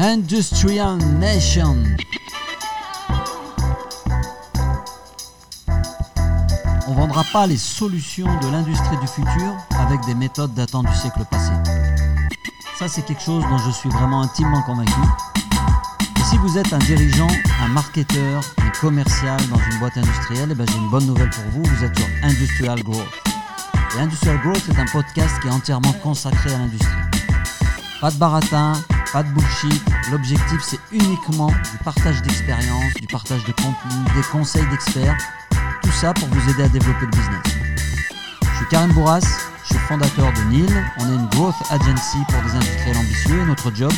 Industrial Nation. On vendra pas les solutions de l'industrie du futur avec des méthodes datant du siècle passé. Ça, c'est quelque chose dont je suis vraiment intimement convaincu. Si vous êtes un dirigeant, un marketeur, un commercial dans une boîte industrielle, eh ben, j'ai une bonne nouvelle pour vous. Vous êtes sur Industrial Growth. Et Industrial Growth est un podcast qui est entièrement consacré à l'industrie. Pas de baratin, pas de bullshit. L'objectif, c'est uniquement du partage d'expérience, du partage de contenu, des conseils d'experts. Tout ça pour vous aider à développer le business. Je suis Karim Bourras, je suis fondateur de NIL. On est une growth agency pour des industriels ambitieux et notre job,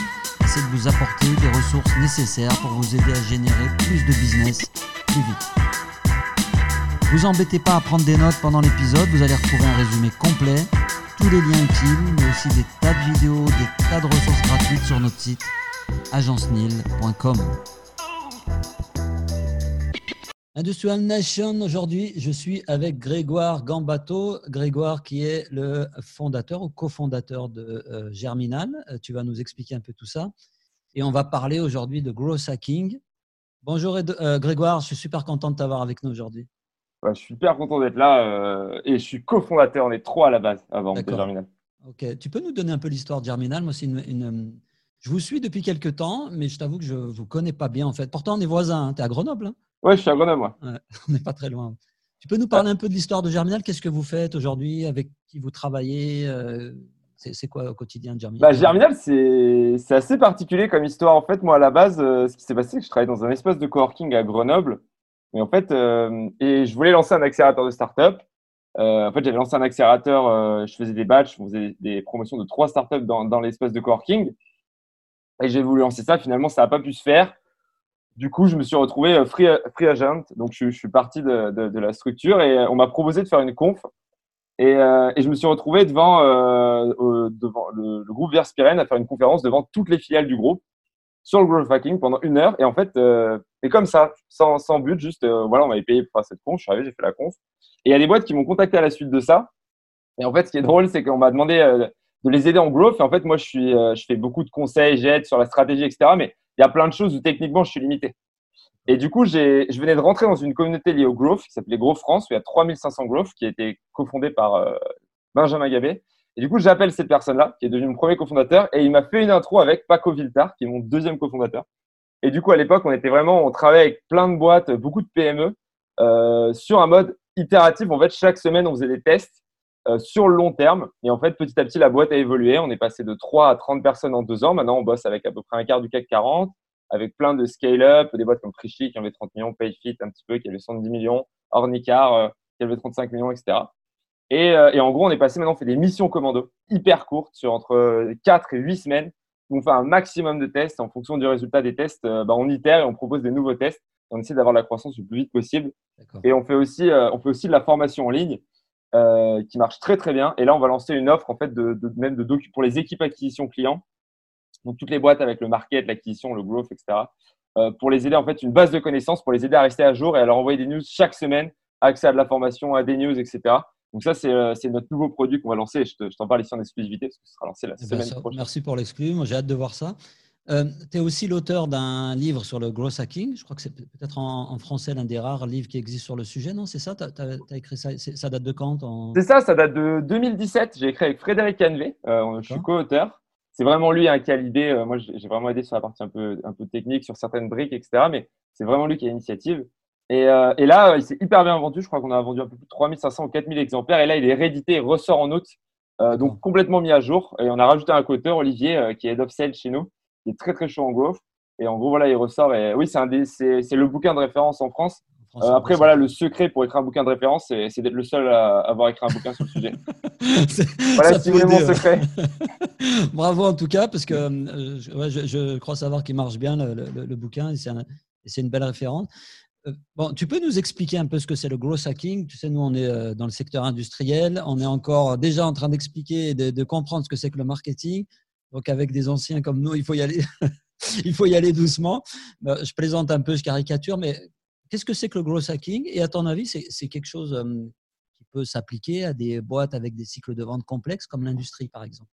c'est de vous apporter des ressources nécessaires pour vous aider à générer plus de business plus vite. Vous embêtez pas à prendre des notes pendant l'épisode, vous allez retrouver un résumé complet, tous les liens utiles, mais aussi des tas de vidéos, des tas de ressources gratuites sur notre site agencenil.com. Industrial Nation, aujourd'hui, je suis avec Grégoire Gambato. Grégoire qui est le fondateur ou cofondateur de euh, Germinal. Euh, tu vas nous expliquer un peu tout ça. Et on va parler aujourd'hui de growth hacking. Bonjour euh, Grégoire, je suis super content de t'avoir avec nous aujourd'hui. Je suis super content d'être là et je suis cofondateur, on est trois à la base avant de Germinal. Ok, tu peux nous donner un peu l'histoire de Germinal? Moi, c'est une, Je vous suis depuis quelques temps, mais je t'avoue que je ne vous connais pas bien en fait. Pourtant, on est voisins, hein. tu es à Grenoble hein? Ouais, je suis à Grenoble, moi. on n'est pas très loin. Tu peux nous parler un peu de l'histoire de Germinal? Qu'est-ce que vous faites aujourd'hui? Avec qui vous travaillez? Euh, C'est quoi au quotidien de Germinal? Bah, Germinal, c'est assez particulier comme histoire. En fait, moi, à la base, euh, ce qui s'est passé, c'est que je travaillais dans un espace de coworking à Grenoble. Et en fait, euh, et je voulais lancer un accélérateur de start-up. en fait, j'avais lancé un accélérateur, je faisais des batchs, je faisais des promotions de trois startups dans, dans l'espace de coworking. Et j'ai voulu lancer ça. Finalement, ça n'a pas pu se faire. Du coup, je me suis retrouvé euh, free, free agent. Donc, je, suis parti de, de, la structure et euh, on m'a proposé de faire une conf. Et, euh, et je me suis retrouvé devant, devant le, groupe Verspiren à faire une conférence devant toutes les filiales du groupe sur le growth hacking pendant une heure. Et en fait, et comme ça, sans, but, juste, voilà, on m'avait payé pour faire cette conf. Je suis arrivé, j'ai fait la conf. Et il y a des boîtes qui m'ont contacté à la suite de ça. Et en fait, ce qui est drôle, c'est qu'on m'a demandé de les aider en growth. Et en fait, moi, je, je fais beaucoup de conseils, j'aide sur la stratégie, etc. Mais il y a plein de choses où techniquement je suis limité. Et du coup, je venais de rentrer dans une communauté liée au Growth qui s'appelait Growth France, où il y a 3500 Growth qui a été cofondé par euh, Benjamin Gabé. Et du coup, j'appelle cette personne-là, qui est devenue mon premier cofondateur, et il m'a fait une intro avec Paco Viltar, qui est mon deuxième cofondateur. Et du coup, à l'époque, on était vraiment, on travaillait avec plein de boîtes, beaucoup de PME, euh, sur un mode itératif. En fait, chaque semaine, on faisait des tests euh, sur le long terme. Et en fait, petit à petit, la boîte a évolué. On est passé de 3 à 30 personnes en deux ans. Maintenant, on bosse avec à peu près un quart du CAC 40, avec plein de scale-up, des boîtes comme Frichy qui avaient 30 millions, Payfit un petit peu qui avait 110 millions, Ornicar euh, qui avait 35 millions, etc. Et, euh, et, en gros, on est passé maintenant, on fait des missions commando hyper courtes sur entre 4 et 8 semaines. On fait un maximum de tests. En fonction du résultat des tests, bah, on itère et on propose des nouveaux tests. On essaie d'avoir la croissance le plus vite possible. Et on fait aussi, on fait aussi de la formation en ligne. Euh, qui marche très très bien. Et là, on va lancer une offre en fait de, de même de pour les équipes acquisition clients, donc toutes les boîtes avec le market, l'acquisition, le growth, etc. Euh, pour les aider en fait une base de connaissances, pour les aider à rester à jour et à leur envoyer des news chaque semaine, accès à de la formation, à des news, etc. Donc ça, c'est euh, notre nouveau produit qu'on va lancer. Je t'en parle ici en exclusivité parce que ce sera lancé la eh ben, semaine prochaine. Merci pour l'exclu. Moi, j'ai hâte de voir ça. Euh, tu es aussi l'auteur d'un livre sur le growth hacking. Je crois que c'est peut-être en, français l'un des rares livres qui existent sur le sujet, non? C'est ça? Tu as, écrit ça Ça date de quand C'est ça, ça date de 2017. J'ai écrit avec Frédéric Canvet. Euh, je suis co-auteur. C'est vraiment lui hein, qui a l'idée. Euh, moi, j'ai vraiment aidé sur la partie un peu, un peu technique, sur certaines briques, etc. Mais c'est vraiment lui qui a l'initiative. Et, et, là, il s'est hyper bien vendu. Je crois qu'on a vendu un peu plus de 3500 ou 4000 exemplaires. Et là, il est réédité et ressort en août. donc, complètement mis à jour. Et on a rajouté un co-auteur, Olivier, qui est head of sales chez nous il est très très chaud en golf. Et en gros, voilà, il ressort. Et oui, c'est le bouquin de référence en France. Euh, après, voilà, le secret pour écrire un bouquin de référence, c'est d'être le seul à avoir écrit un bouquin sur le sujet. voilà, c'est mon secret. Bravo en tout cas, parce que euh, je, crois savoir qu'il marche bien le, le, bouquin et c'est une belle référence. Euh, bon, tu peux nous expliquer un peu ce que c'est le growth hacking? Tu sais, nous, on est dans le secteur industriel. On est encore déjà en train d'expliquer et de, comprendre ce que c'est que le marketing. Donc avec des anciens comme nous, il faut y aller, il faut y aller doucement. Bah, je plaisante un peu, je caricature, mais qu'est-ce que c'est que le growth hacking? Et à ton avis, c'est quelque chose qui peut s'appliquer à des boîtes avec des cycles de vente complexes comme l'industrie, par exemple?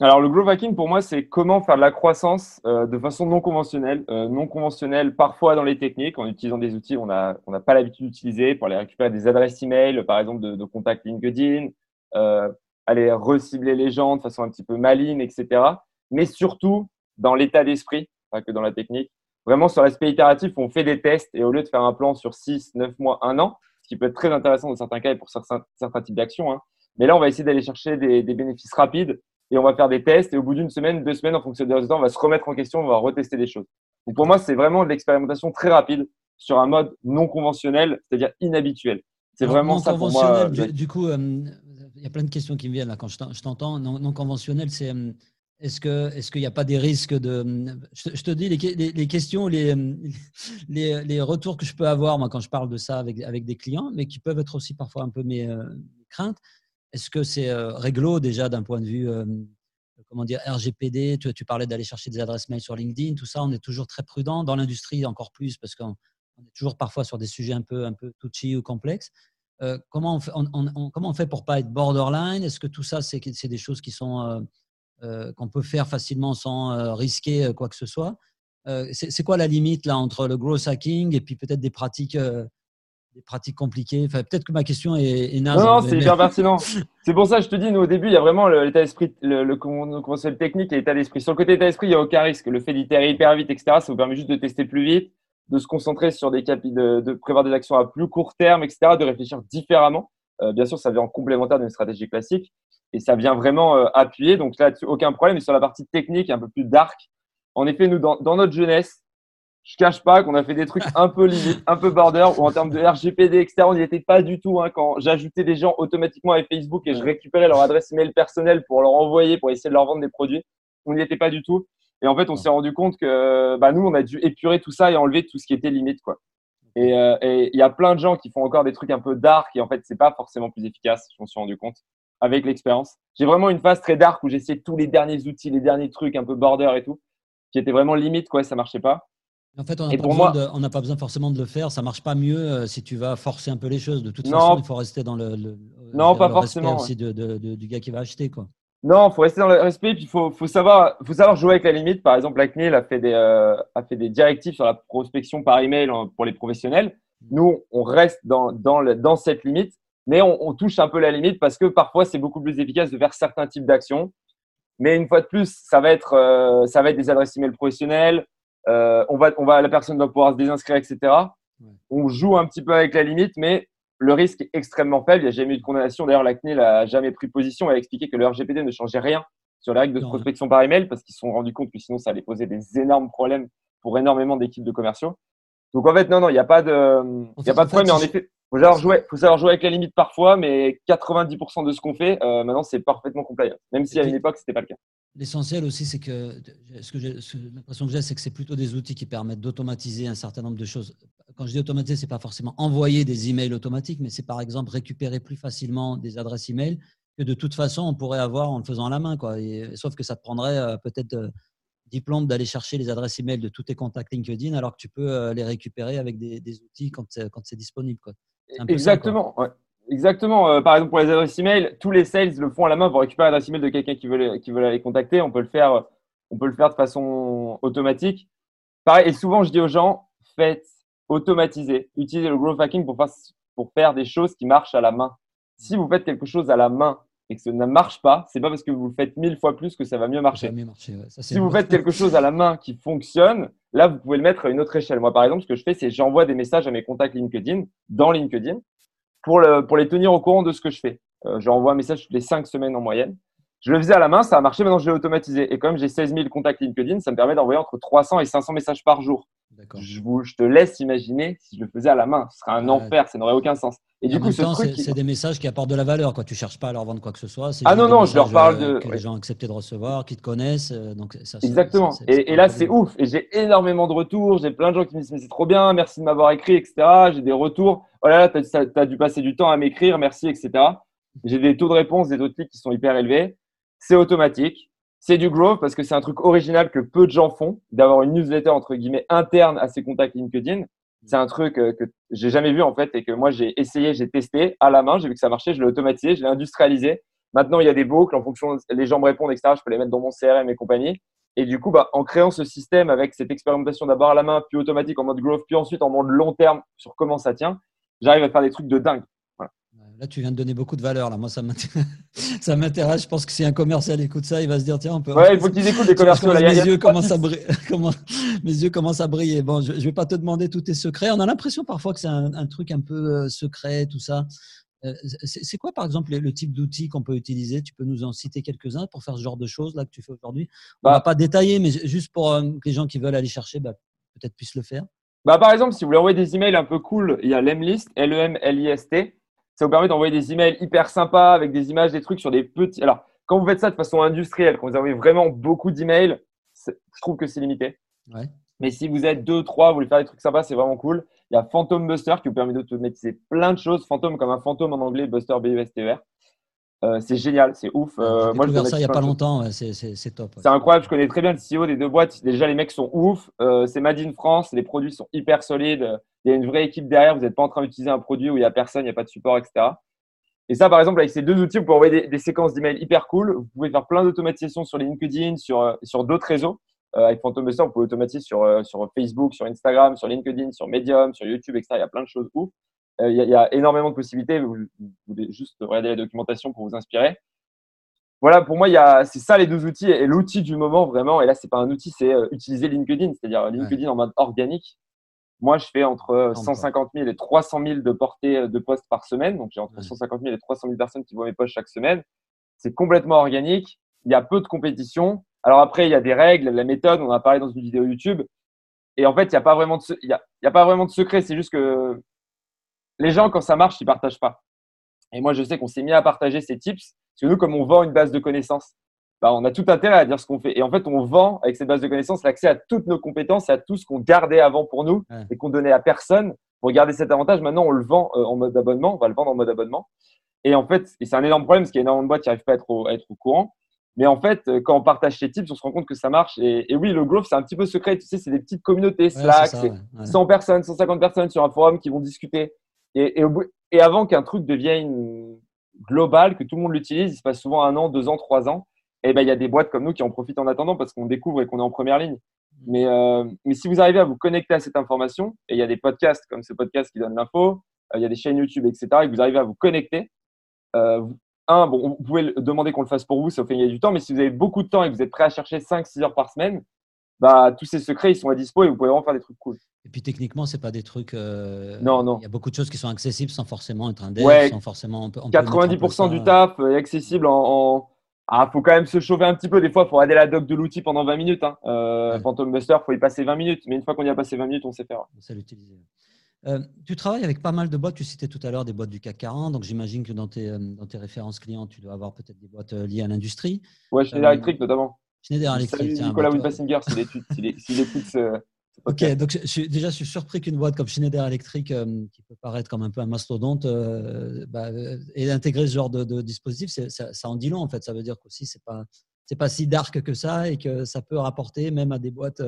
Alors, le growth hacking, pour moi, c'est comment faire de la croissance euh, de façon non conventionnelle. Euh, non conventionnelle, parfois dans les techniques, en utilisant des outils qu'on n'a on pas l'habitude d'utiliser pour aller récupérer des adresses email, par exemple, de, de contacts LinkedIn, euh, aller recibler les gens de façon un petit peu maligne, etc. Mais surtout dans l'état d'esprit, pas que dans la technique. Vraiment, sur l'aspect itératif, on fait des tests et au lieu de faire un plan sur 6, 9 mois, 1 an, ce qui peut être très intéressant dans certains cas et pour certains, certains types d'actions, hein, mais là, on va essayer d'aller chercher des bénéfices rapides et on va faire des tests et au bout d'une semaine, deux semaines, en fonction des résultats, on va se remettre en question, on va retester des choses. Donc pour moi, c'est vraiment de l'expérimentation très rapide sur un mode non conventionnel, c'est-à-dire inhabituel. C'est vraiment ça pour moi. Du, du coup, euh, il y a plein de questions qui me viennent là quand je t'entends. Non, non, conventionnel, c'est euh, est-ce que est-ce qu'il n'y a pas des risques de je, te dis les, les, questions, les, les, les, retours que je peux avoir moi quand je parle de ça avec avec des clients, mais qui peuvent être aussi parfois un peu mes, euh, craintes. Est-ce que c'est réglo déjà d'un point de vue comment dire, RGPD, tu, parlais d'aller chercher des adresses mail sur LinkedIn, tout ça, on est toujours très prudent. Dans l'industrie, encore plus, parce qu'on est toujours parfois sur des sujets un peu, un peu touchy ou complexes. comment, on fait, on fait pour pas être borderline? Est-ce que tout ça, c'est des choses qui sont qu'on peut faire facilement sans risquer quoi que ce soit? C'est quoi la limite là entre le growth hacking et puis peut-être des pratiques des pratiques compliquées enfin, Peut-être que ma question est, est naze. Non, non c'est hyper pertinent. C'est pour ça que je te dis, nous, au début, il y a vraiment l'état d'esprit, le, le, conventionnel technique et l'état d'esprit. Sur le côté état d'esprit, il n'y a aucun risque. Le fait d'itérer hyper vite, etc., ça vous permet juste de tester plus vite, de se concentrer sur des capis, de, de prévoir des actions à plus court terme, etc., de réfléchir différemment. Euh, bien sûr, ça vient en complémentaire d'une stratégie classique et ça vient vraiment euh, appuyer. Donc là, aucun problème. Et sur la partie technique, un peu plus dark, en effet, nous, dans, dans notre jeunesse, je cache pas qu'on a fait des trucs un peu limite, un peu border, ou en termes de RGPD, etc. On n'y était pas du tout hein, quand j'ajoutais des gens automatiquement avec Facebook et je récupérais leur adresse email personnelle pour leur envoyer, pour essayer de leur vendre des produits. On n'y était pas du tout. Et en fait, on s'est rendu compte que bah, nous, on a dû épurer tout ça et enlever tout ce qui était limite. Quoi. Euh, et il y a plein de gens qui font encore des trucs un peu dark et en fait, c'est pas forcément plus efficace. Je m'en suis rendu compte avec l'expérience. J'ai vraiment une phase très dark où j'essayais tous les derniers outils, les derniers trucs un peu border et tout, qui étaient vraiment limite, quoi, ça marchait pas. En fait, on n'a pas, besoin forcément de le faire. Ça marche pas mieux euh, si tu vas forcer un peu les choses. De toute façon, il faut rester dans le, non, pas forcément, aussi de, du gars qui va acheter. Quoi. Non, il faut rester dans le respect. Puis il faut, faut, savoir, faut savoir jouer avec la limite. Par exemple, la CNIL a fait des, euh, a fait des directives sur la prospection par email pour les professionnels. Nous, on reste dans, dans, le, dans cette limite, mais on, on, touche un peu la limite parce que parfois, c'est beaucoup plus efficace de faire certains types d'actions. Mais une fois de plus, ça va être, euh, ça va être des adresses email professionnelles euh, on va, on va, la personne doit pouvoir se désinscrire, etc. On joue un petit peu avec la limite, mais le risque est extrêmement faible. Il n'y a jamais eu de condamnation. D'ailleurs, la CNIL n'a jamais pris position. Elle a expliqué que le RGPD ne changeait rien sur les règles de prospection par email parce qu'ils se sont rendus compte que sinon, ça allait poser des énormes problèmes pour énormément d'équipes de commerciaux. Donc, en fait, non, non, il n'y a pas de, il y a pas de problème. Mais en effet, faut savoir jouer, faut savoir jouer avec la limite parfois, mais 90% de ce qu'on fait, euh, maintenant, c'est parfaitement compliant. Même si à une époque, c'était pas le cas. L'essentiel aussi, c'est que ce que l'impression que j'ai, c'est que c'est plutôt des outils qui permettent d'automatiser un certain nombre de choses. Quand je dis automatiser, c'est pas forcément envoyer des emails automatiques, mais c'est par exemple récupérer plus facilement des adresses emails que de toute façon on pourrait avoir en le faisant à la main, quoi. sauf que ça te prendrait euh, peut-être euh, diplôme d'aller chercher les adresses emails de tous tes contacts LinkedIn, alors que tu peux euh, les récupérer avec des, outils quand, quand c'est disponible, quoi. Exactement. Exactement. Euh, par exemple, pour les adresses email, tous les sales le font à la main pour récupérer l'adresse email de quelqu'un qui veut, qui veut aller contacter. On peut le faire, on peut le faire de façon automatique. Pareil, et souvent, je dis aux gens, faites automatiser, utilisez le growth hacking pour faire, pour faire des choses qui marchent à la main. Si vous faites quelque chose à la main et que ça ne marche pas, c'est pas parce que vous le faites mille fois plus que ça va mieux marcher. si vous faites quelque chose à la main qui fonctionne, là, vous pouvez le mettre à une autre échelle. Moi, par exemple, ce que je fais, c'est j'envoie des messages à mes contacts LinkedIn dans LinkedIn pour, le, pour les tenir au courant de ce que je fais. Euh, je un message toutes les cinq semaines en moyenne. Je le faisais à la main, ça a marché, maintenant je l'ai automatisé. Et comme j'ai 16 000 contacts LinkedIn, ça me permet d'envoyer entre 300 et 500 messages par jour. Je, vous, je te laisse imaginer si je le faisais à la main. Ce serait un enfer, ça n'aurait aucun sens. Et, du coup, ce. C'est des messages qui apportent de la valeur. Quoi. Tu ne cherches pas à leur vendre quoi que ce soit. Ah non, non, je leur parle de. Que les gens ont accepté de recevoir, qui te connaissent. Euh, donc ça, Exactement. et, et, là, c'est ouf. Et j'ai énormément de retours. J'ai plein de gens qui me disent Mais c'est trop bien, merci de m'avoir écrit, etc. J'ai des retours. Oh là là, tu as, dû passer du temps à m'écrire, merci, etc. J'ai des taux de réponse, des taux de clics qui sont hyper élevés. C'est automatique. C'est du growth parce que c'est un truc original que peu de gens font, d'avoir une newsletter entre guillemets interne à ses contacts LinkedIn. C'est un truc euh, que j'ai jamais vu en fait et que moi j'ai essayé, j'ai testé à la main, j'ai vu que ça marchait, je l'ai automatisé, je l'ai industrialisé Maintenant, il y a des boucles en fonction, les gens me répondent, etc. Je peux les mettre dans mon CRM et compagnie. Et du coup, bah, en créant ce système avec cette expérimentation d'abord à la main, puis automatique en mode growth, puis ensuite en mode long terme sur comment ça tient, j'arrive à faire des trucs de dingue. Là, tu viens de donner beaucoup de valeur. Là. Moi, ça m'intéresse. Je pense que si un commercial écoute ça, il va se dire tiens, on peut. Ouais, il faut qu'ils écoutent les commerciaux. mes, yeux commencent à briller. mes yeux commencent à briller. Bon, je ne vais pas te demander tous tes secrets. On a l'impression parfois que c'est un, truc un peu euh, secret, tout ça. Euh, c'est quoi, par exemple, le type d'outils qu'on peut utiliser? Tu peux nous en citer quelques-uns pour faire ce genre de choses là que tu fais aujourd'hui? On ne bah va pas détailler, mais juste pour euh, que les gens qui veulent aller chercher, bah, peut-être puissent le faire. Bah, par exemple, si vous voulez envoyer des emails un peu cool, il y a l'Emlist, L-E-M-L-I-S-T. Ça vous permet d'envoyer des emails hyper sympas avec des images, des trucs sur des petits. Alors, quand vous faites ça de façon industrielle, quand vous envoyez vraiment beaucoup d'emails, je trouve que c'est limité. Mais si vous êtes deux, trois, vous voulez faire des trucs sympas, c'est vraiment cool. Il y a Phantom Buster qui vous permet d'automatiser plein de choses. Phantom comme un fantôme en anglais, Buster B-U-S-T-E-R. Euh, c'est génial, c'est ouf. Euh, moi, je ça il n'y a pas longtemps, c'est top. C'est incroyable, je connais très bien le CEO des deux boîtes. Déjà, les mecs sont ouf. Euh, c'est Made in France, les produits sont hyper solides. Il y a une vraie équipe derrière. Vous n'êtes pas en train d'utiliser un produit où il n'y a personne, il n'y a pas de support, etc. Et ça, par exemple, avec ces deux outils, vous pouvez envoyer des, séquences d'emails hyper cool. Vous pouvez faire plein d'automatisations sur LinkedIn, sur, sur d'autres réseaux. avec Phantom Buster, vous pouvez automatiser sur, sur Facebook, sur Instagram, sur LinkedIn, sur Medium, sur YouTube, etc. Il y a plein de choses ouf. Il y, y, a énormément de possibilités. Vous, vous, pouvez juste regarder la documentation pour vous inspirer voilà, pour moi, c'est ça les deux outils. Et l'outil du moment, vraiment, et là, c'est pas un outil, c'est euh, utiliser LinkedIn, c'est-à-dire LinkedIn en mode organique. Moi, je fais entre 150 000 et 300 000 de portées euh, de posts par semaine. Donc, j'ai entre 150 000 et 300 000 personnes qui voient mes posts chaque semaine. C'est complètement organique. Il y a peu de compétition. Alors après, il y a des règles, la méthode, on en a parlé dans une vidéo YouTube. Et en fait, il n'y a, pas vraiment de, il y a, il y a pas vraiment de secret. C'est juste que les gens, quand ça marche, ils partagent pas. Et moi, je sais qu'on s'est mis à partager ces tips parce que nous, comme on vend une base de connaissances, bah, on a tout intérêt à dire ce qu'on fait. Et en fait, on vend avec cette base de connaissances l'accès à toutes nos compétences et à tout ce qu'on gardait avant pour nous et qu'on donnait à personne. Pour garder cet avantage, maintenant, on le vend euh, en mode abonnement. On va le vendre en mode abonnement. Et en fait, et c'est un énorme problème parce qu'il y a énormément de boîtes qui n'arrivent pas à être, au, être au courant. Mais en fait, euh, quand on partage ces tips, on se rend compte que ça marche. Et, oui, le growth, c'est un petit peu secret. Tu sais, c'est des petites communautés Slack, c'est 100 personnes, 150 personnes sur un forum qui vont discuter. Et, et, et avant qu'un truc devienne global, que tout le monde l'utilise, il se passe souvent un an, deux ans, trois ans, et ben il y a des boîtes comme nous qui en profitent en attendant parce qu'on découvre et qu'on est en première ligne. Mais, euh, mais si vous arrivez à vous connecter à cette information, et il y a des podcasts comme ce podcast qui donne l'info, euh, il y a des chaînes YouTube, etc., et que vous arrivez à vous connecter, euh, un, bon, vous pouvez demander qu'on le fasse pour vous, ça vous fait gagner du temps, mais si vous avez beaucoup de temps et que vous êtes prêt à chercher 5-6 heures par semaine, bah, tous ces secrets, ils sont à dispo et vous pouvez vraiment faire des trucs cool. Et puis techniquement, c'est pas des trucs. Euh, non, non. Il y a beaucoup de choses qui sont accessibles sans forcément être un dev, sans forcément. 90% du taf est accessible en. Ah, faut quand même se chauffer un petit peu. Des fois, il faut regarder la doc de l'outil pendant 20 minutes. Hein. Euh, Phantom Buster, faut y passer 20 minutes. Mais une fois qu'on y a passé 20 minutes, on sait faire. On sait l'utiliser. Euh, tu travailles avec pas mal de boîtes. Tu citais tout à l'heure des boîtes du CAC 40. Donc, j'imagine que dans tes, dans tes références clients, tu dois avoir peut-être des boîtes liées à l'industrie. Ouais, Schneider Electric notamment. Schneider Electric. Salut Nicolas Winbassinger, s'il écoute ce, Ok, donc je, je, déjà, je suis surpris qu'une boîte comme Schneider Electric, euh, qui peut paraître comme un peu un mastodonte, euh, bah, euh, ait intégré ce genre de, dispositif. Ça, ça, en dit long, en fait. Ça veut dire qu'aussi, ce n'est pas, pas si dark que ça et que ça peut rapporter même à des boîtes,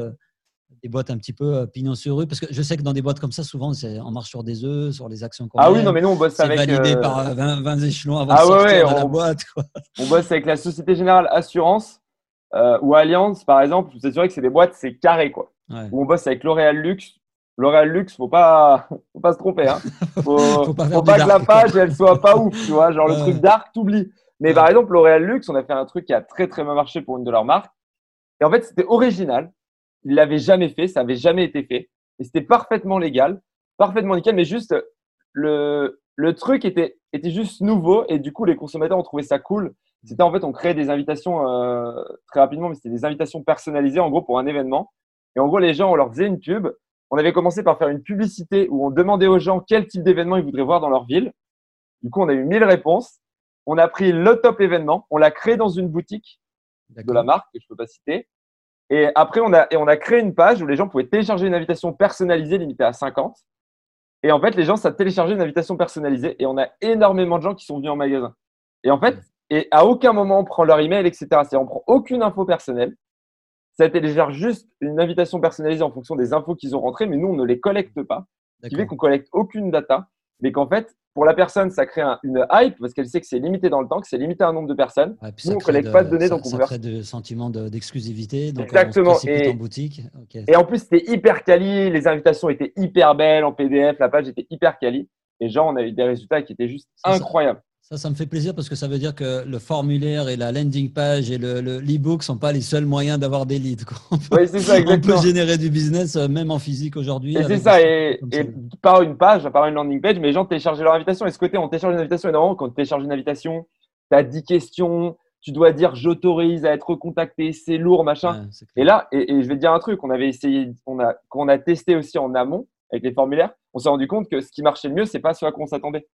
des boîtes un petit peu pignon sur rue. Parce que je sais que dans des boîtes comme ça, souvent, c'est on marche sur des œufs, sur les actions qu'on Ah oui, non, mais nous, on bosse avec. C'est validé par 20, échelons avant ah, de sortir de la boîte. On bosse avec la Société Générale Assurance ou Alliance, par exemple. Je vous assure que c'est des boîtes, c'est carré, quoi où on bosse avec L'Oréal Luxe. L'Oréal Luxe, faut pas, faut pas se tromper. Hein. Faut, faut pas, que la page elle soit pas ouf, tu vois. Genre le truc dark, t'oublies. Mais par exemple, L'Oréal Luxe, on a fait un truc qui a très très bien marché pour une de leurs marques. Et en fait, c'était original. Ils l'avaient jamais fait, ça avait jamais été fait. Et c'était parfaitement légal, parfaitement nickel, mais juste le, le truc était, était juste nouveau et du coup, les consommateurs ont trouvé ça cool. C'était en fait, on créait des invitations euh, très rapidement, mais c'était des invitations personnalisées en gros pour un événement. Et en gros, les gens, on leur faisait une pub. On avait commencé par faire une publicité où on demandait aux gens quel type d'événement ils voudraient voir dans leur ville. Du coup, on a eu 1000 réponses. On a pris le top événement, on l'a créé dans une boutique de la marque que je ne peux pas citer. Et après, on a, et on a créé une page où les gens pouvaient télécharger une invitation personnalisée limitée à 50. Et en fait, les gens, ça téléchargé une invitation personnalisée. Et on a énormément de gens qui sont venus en magasin. Et en fait, et à aucun moment on prend leur email, etc. C'est-à-dire, on prend aucune info personnelle ça télécharge juste une invitation personnalisée en fonction des infos qu'ils ont rentrées, mais nous, on ne les collecte pas. Ce qui fait qu'on collecte aucune data, mais qu'en fait, pour la personne, ça crée une hype parce qu'elle sait que c'est limité dans le temps, que c'est limité à un nombre de personnes. Nous, on ne collecte pas de données, donc on ça crée de sentiment d'exclusivité. donc Exactement. On et, en boutique. et en plus, c'était hyper quali. Les invitations étaient hyper belles en PDF. La page était hyper quali. Et genre, on a eu des résultats qui étaient juste incroyables. Ça, ça me fait plaisir parce que ça veut dire que le formulaire et la landing page et le, le, sont pas les seuls moyens d'avoir des leads. oui, c'est ça, exactement. On peut générer du business euh, même en physique aujourd'hui. Et c'est ça, et, par une page, par une landing page, mais les gens téléchargent leur invitation. Et ce côté, on télécharge une invitation, et normalement, quand tu télécharges une invitation, tu as 10 questions, tu dois dire j'autorise à être contacté, c'est lourd, machin. et là, et, je vais te dire un truc, on avait essayé, on a, quand on a testé aussi en amont avec les formulaires, on s'est rendu compte que ce qui marchait le mieux, c'est pas ce à quoi on s'attendait.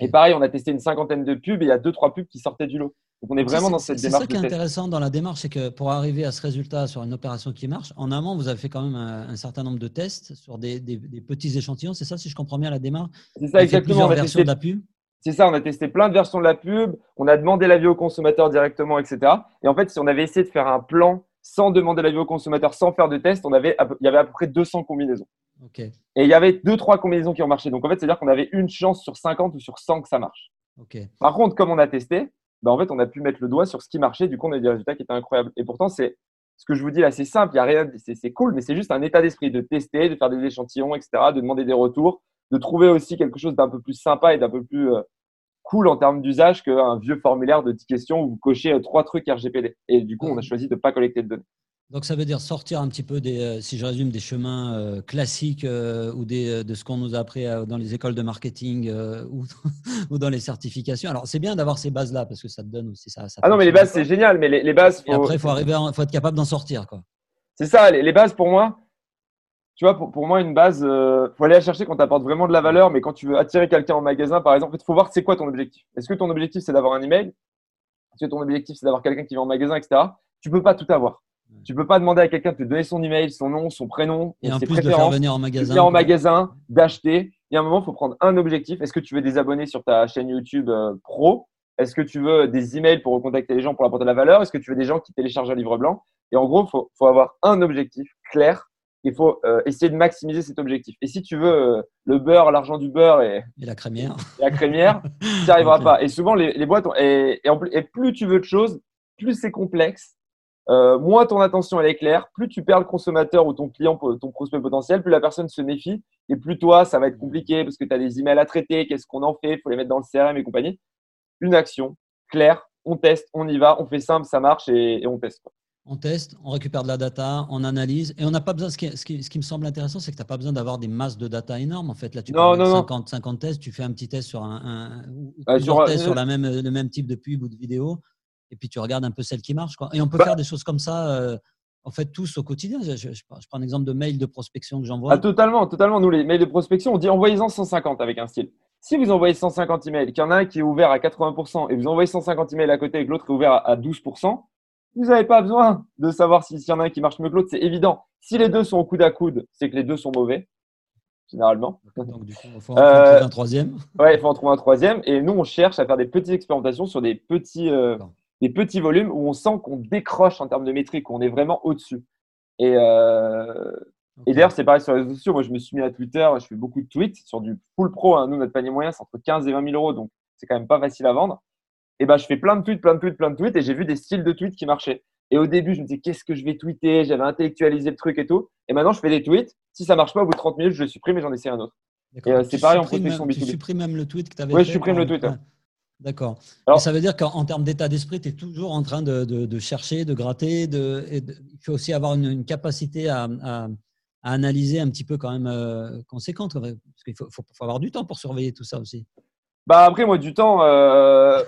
Et pareil, on a testé une cinquantaine de pubs et il y a deux, trois pubs qui sortaient du lot. Donc on est vraiment dans cette démarche. C'est ça qui est intéressant dans la démarche, c'est que pour arriver à ce résultat sur une opération qui marche, en amont, vous avez fait quand même un, certain nombre de tests sur des, petits échantillons. C'est ça, si je comprends bien la démarche? C'est ça, exactement. On a versions de la pub. C'est ça, on a testé plein de versions de la pub, on a demandé l'avis au consommateur directement, etc. Et en fait, si on avait essayé de faire un plan sans demander l'avis au consommateur, sans faire de test, on avait, il y avait à peu près 200 combinaisons. Et il y avait deux, trois combinaisons qui ont marché. Donc en fait, c'est-à-dire qu'on avait une chance sur 50 ou sur 100 que ça marche. Par contre, comme on a testé, ben, en fait, on a pu mettre le doigt sur ce qui marchait. Du coup, on a eu des résultats qui étaient incroyables. Et pourtant, c'est ce que je vous dis là, c'est simple, il y a rien, c'est cool, mais c'est juste un état d'esprit de tester, de faire des échantillons, etc., de demander des retours, de trouver aussi quelque chose d'un peu plus sympa et d'un peu plus euh, cool en termes d'usage qu'un vieux formulaire de 10 questions où vous cochez euh, trois trucs RGPD. Et du coup, on a choisi de ne pas collecter de données. Donc ça veut dire sortir un petit peu des, euh, si je résume, des chemins euh, classiques euh, ou des, de ce qu'on nous a appris dans les écoles de marketing ou, ou, dans les certifications. Alors c'est bien d'avoir ces bases-là parce que ça te donne aussi ça. ah non mais les bases c'est génial, mais les, bases. Faut... Et après il faut arriver, faut être capable d'en sortir quoi. C'est ça, les, bases pour moi. Tu vois, pour, pour moi, une base, il faut aller la chercher quand tu apportes vraiment de la valeur, mais quand tu veux attirer quelqu'un en magasin, par exemple, il faut voir c'est quoi ton objectif. Est-ce que ton objectif c'est d'avoir un email? Est-ce que ton objectif c'est d'avoir quelqu'un qui va en magasin, etc. Tu peux pas tout avoir. Tu peux pas demander à quelqu'un de te donner son email, son nom, son prénom, et en ses plus de faire venir en magasin, en magasin, d'acheter. Il y a un moment, il faut prendre un objectif. Est-ce que tu veux des abonnés sur ta chaîne YouTube euh, pro? Est-ce que tu veux des emails pour recontacter les gens pour apporter de la valeur? Est-ce que tu veux des gens qui téléchargent un livre blanc? Et en gros, il faut, faut, avoir un objectif clair. Il faut euh, essayer de maximiser cet objectif. Et si tu veux euh, le beurre, l'argent du beurre et, et la crémière, la crémière, tu n'y arriveras pas. Et souvent, les, les boîtes, et, et, et plus tu veux de choses, plus c'est complexe euh, moins ton attention elle est claire, plus tu perds le consommateur ou ton client, ton prospect potentiel, plus la personne se méfie et plus toi, ça va être compliqué parce que tu as des emails à traiter, qu'est-ce qu'on en fait, il faut les mettre dans le CRM et compagnie. Une action claire, on teste, on y va, on fait simple, ça marche et, on teste. On teste, on récupère de la data, on analyse et on n'a pas besoin. Ce qui, ce, qui, me semble intéressant, c'est que tu n'as pas besoin d'avoir des masses de data énormes. En fait, là, tu non, non, 50, 50 tests, tu fais un petit test sur un, un sur, tests sur la même, le même type de pub ou de vidéo et puis tu regardes un peu celle qui marche. Quoi. Et on peut bah faire des choses comme ça, euh, en fait, tous au quotidien. Je, prends un exemple de mail de prospection que j'envoie. Ah, totalement, totalement. Nous, les mails de prospection, on dit envoyez-en 150 avec un style. Si vous envoyez 150 emails, qu'il y en a un qui est ouvert à 80% et vous envoyez 150 emails à côté et que l'autre est ouvert à 12%, vous n'avez pas besoin de savoir s'il y en a un qui marche mieux que l'autre. C'est évident. Si les deux sont au coude à coude, c'est que les deux sont mauvais généralement. Donc, du coup, il faut en trouver un troisième. Ouais, il faut en trouver un troisième. Et nous, on cherche à faire des petites expérimentations sur des petits, euh, des petits volumes où on sent qu'on décroche en termes de métrique, qu'on est vraiment au-dessus. Et, euh, et d'ailleurs, c'est pareil sur les réseaux sociaux. Moi, je me suis mis à Twitter, je fais beaucoup de tweets sur du full pro. Hein. Nous, notre panier moyen, c'est entre 15 et 20 000 euros, donc c'est quand même pas facile à vendre. Et ben, je fais plein de tweets, plein de tweets, plein de tweets, et j'ai vu des styles de tweets qui marchaient. Et au début, je me disais, qu'est-ce que je vais tweeter? J'avais intellectualisé le truc et tout. Et maintenant, je fais des tweets. Si ça marche pas, au bout de 30 minutes, je le supprime et j'en essaie un autre. Et euh, c'est pareil en prospection B2B. Tu supprimes même le tweet que tu avais fait Oui, je supprime le tweet. D'accord. Ça veut dire qu'en termes d'état d'esprit, tu es toujours en train de, chercher, de gratter. De, il faut aussi avoir une, capacité à, analyser un petit peu quand même euh, conséquente. Parce qu'il faut, avoir du temps pour surveiller tout ça aussi. Bah après, moi, du temps, euh,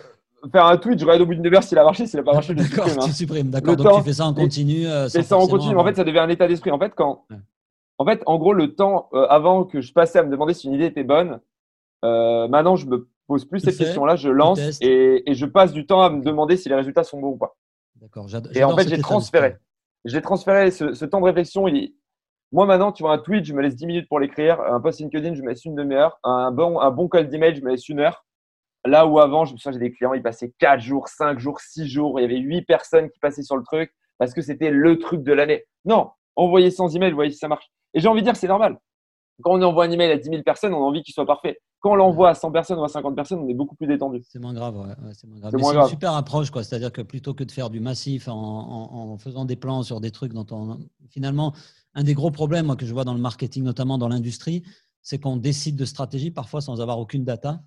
faire un tweet, je regarde au bout d'une heure s'il a marché, s'il n'a pas marché, je tu hein. supprimes. D'accord, donc tu fais ça en continu. Euh, ça en continu. En fait, ça devient un état d'esprit. En fait, quand, en fait, en gros, le temps avant que je passais à me demander si une idée était bonne, maintenant, je me pose plus cette question-là, je lance et, je passe du temps à me demander si les résultats sont bons ou pas. D'accord. Et en fait, j'ai transféré. J'ai transféré ce, temps de réflexion. Il... Moi, maintenant, tu vois, un tweet, je me laisse 10 minutes pour l'écrire. Un post LinkedIn, je me laisse une demi-heure. Un bon, un bon call d'email, je me laisse une heure. Là où avant, je me souviens, j'ai des clients, ils passaient 4 jours, 5 jours, 6 jours. Il y avait 8 personnes qui passaient sur le truc parce que c'était le truc de l'année. Non, envoyez sans email, voyez si ça marche. Et j'ai envie de dire, c'est normal. Quand on envoie un email à 10 000 personnes, on a envie qu'il soit parfait. Quand on l'envoie à 100 personnes ou à 50 personnes, on est beaucoup plus détendu. C'est moins grave. Ouais. c'est moins grave. C'est une super approche. quoi. C'est-à-dire que plutôt que de faire du massif en, faisant des plans sur des trucs dont on. Finalement, un des gros problèmes que je vois dans le marketing, notamment dans l'industrie, c'est qu'on décide de stratégie parfois sans avoir aucune data.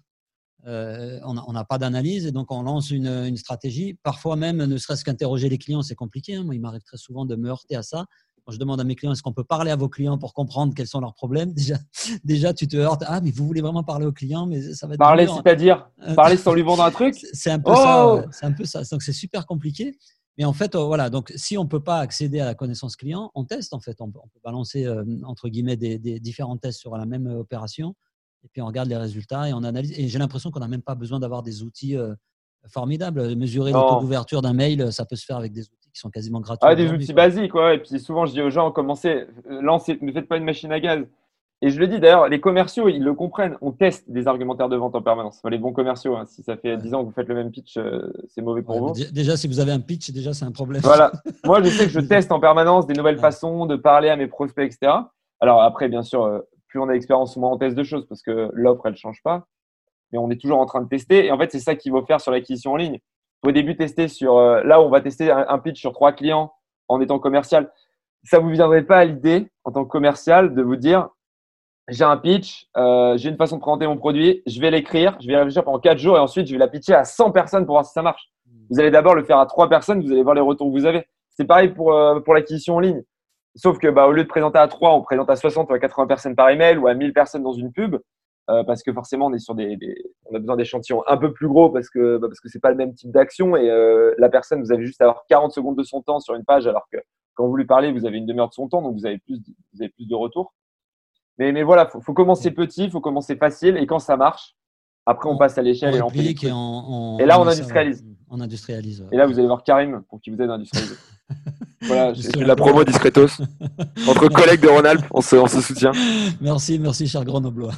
Euh, on n'a pas d'analyse et donc on lance une, stratégie. Parfois même, ne serait-ce qu'interroger les clients, c'est compliqué. Hein. Moi, il m'arrive très souvent de me heurter à ça. Quand je demande à mes clients, est-ce qu'on peut parler à vos clients pour comprendre quels sont leurs problèmes? Déjà, déjà, tu te heurtes. Ah, mais vous voulez vraiment parler aux clients, mais ça va être Parler, c'est-à-dire euh, Parler sans lui vendre un truc? C'est un peu ça. Oh c'est un peu ça. Donc, c'est super compliqué. Mais en fait, euh, voilà, donc si on ne peut pas accéder à la connaissance client, on teste en fait. On peut, balancer, entre guillemets, des, des, différents tests sur la même opération et puis on regarde les résultats et on analyse. Et j'ai l'impression qu'on n'a même pas besoin d'avoir des outils euh, formidables. Mesurer le taux d'ouverture d'un mail, ça peut se faire avec des outils qui sont quasiment gratuits. Ah, des outils basiques, ouais. Et puis souvent, je dis aux gens, commencez, euh, lancez, ne faites pas une machine à gaz. Et je le dis d'ailleurs, les commerciaux, ils le comprennent. On teste des argumentaires de vente en permanence. les bons commerciaux, hein. si ça fait 10 ans que vous faites le même pitch, euh, c'est mauvais pour vous. Déjà, si vous avez un pitch, déjà, c'est un problème. Voilà. Moi, je sais que je teste en permanence des nouvelles façons de parler à mes prospects, etc. Alors après, bien sûr, plus on a d'expérience, moins on teste de choses parce que l'offre, elle ne change pas. Mais on est toujours en train de tester. Et en fait, c'est ça qu'il faut faire sur l'acquisition en ligne. Au début, tester sur. Euh, là, on va tester un, pitch sur trois clients en étant commercial. Ça ne vous viendrait pas à l'idée, en tant que commercial, de vous dire j'ai un pitch, euh, j'ai une façon de présenter mon produit, je vais l'écrire, je vais réfléchir pendant quatre jours et ensuite je vais la pitcher à 100 personnes pour voir si ça marche. Vous allez d'abord le faire à trois personnes, vous allez voir les retours que vous avez. C'est pareil pour, euh, pour l'acquisition en ligne. Sauf que bah, au lieu de présenter à 3, on présente à 60 ou à 80 personnes par email ou à 1000 personnes dans une pub. Euh, parce que forcément, on est sur des, on a besoin d'échantillons un peu plus gros parce que bah, parce que c'est pas le même type d'action et euh, la personne, vous avez juste à avoir 40 secondes de son temps sur une page, alors que quand vous lui parlez, vous avez une demi-heure de son temps, donc vous avez plus, vous avez plus de retours. Mais, mais voilà, faut, faut commencer petit, faut commencer facile et quand ça marche, après on, passe à l'échelle et on fait. Et, là, on industrialise. On industrialise. Et là, vous allez voir Karim pour qu'il vous aide à industrialiser. Voilà, c'est la promo Discretos. Entre collègues de Rhône-Alpes, on se, on se, soutient. Merci, merci, cher Grenoblois.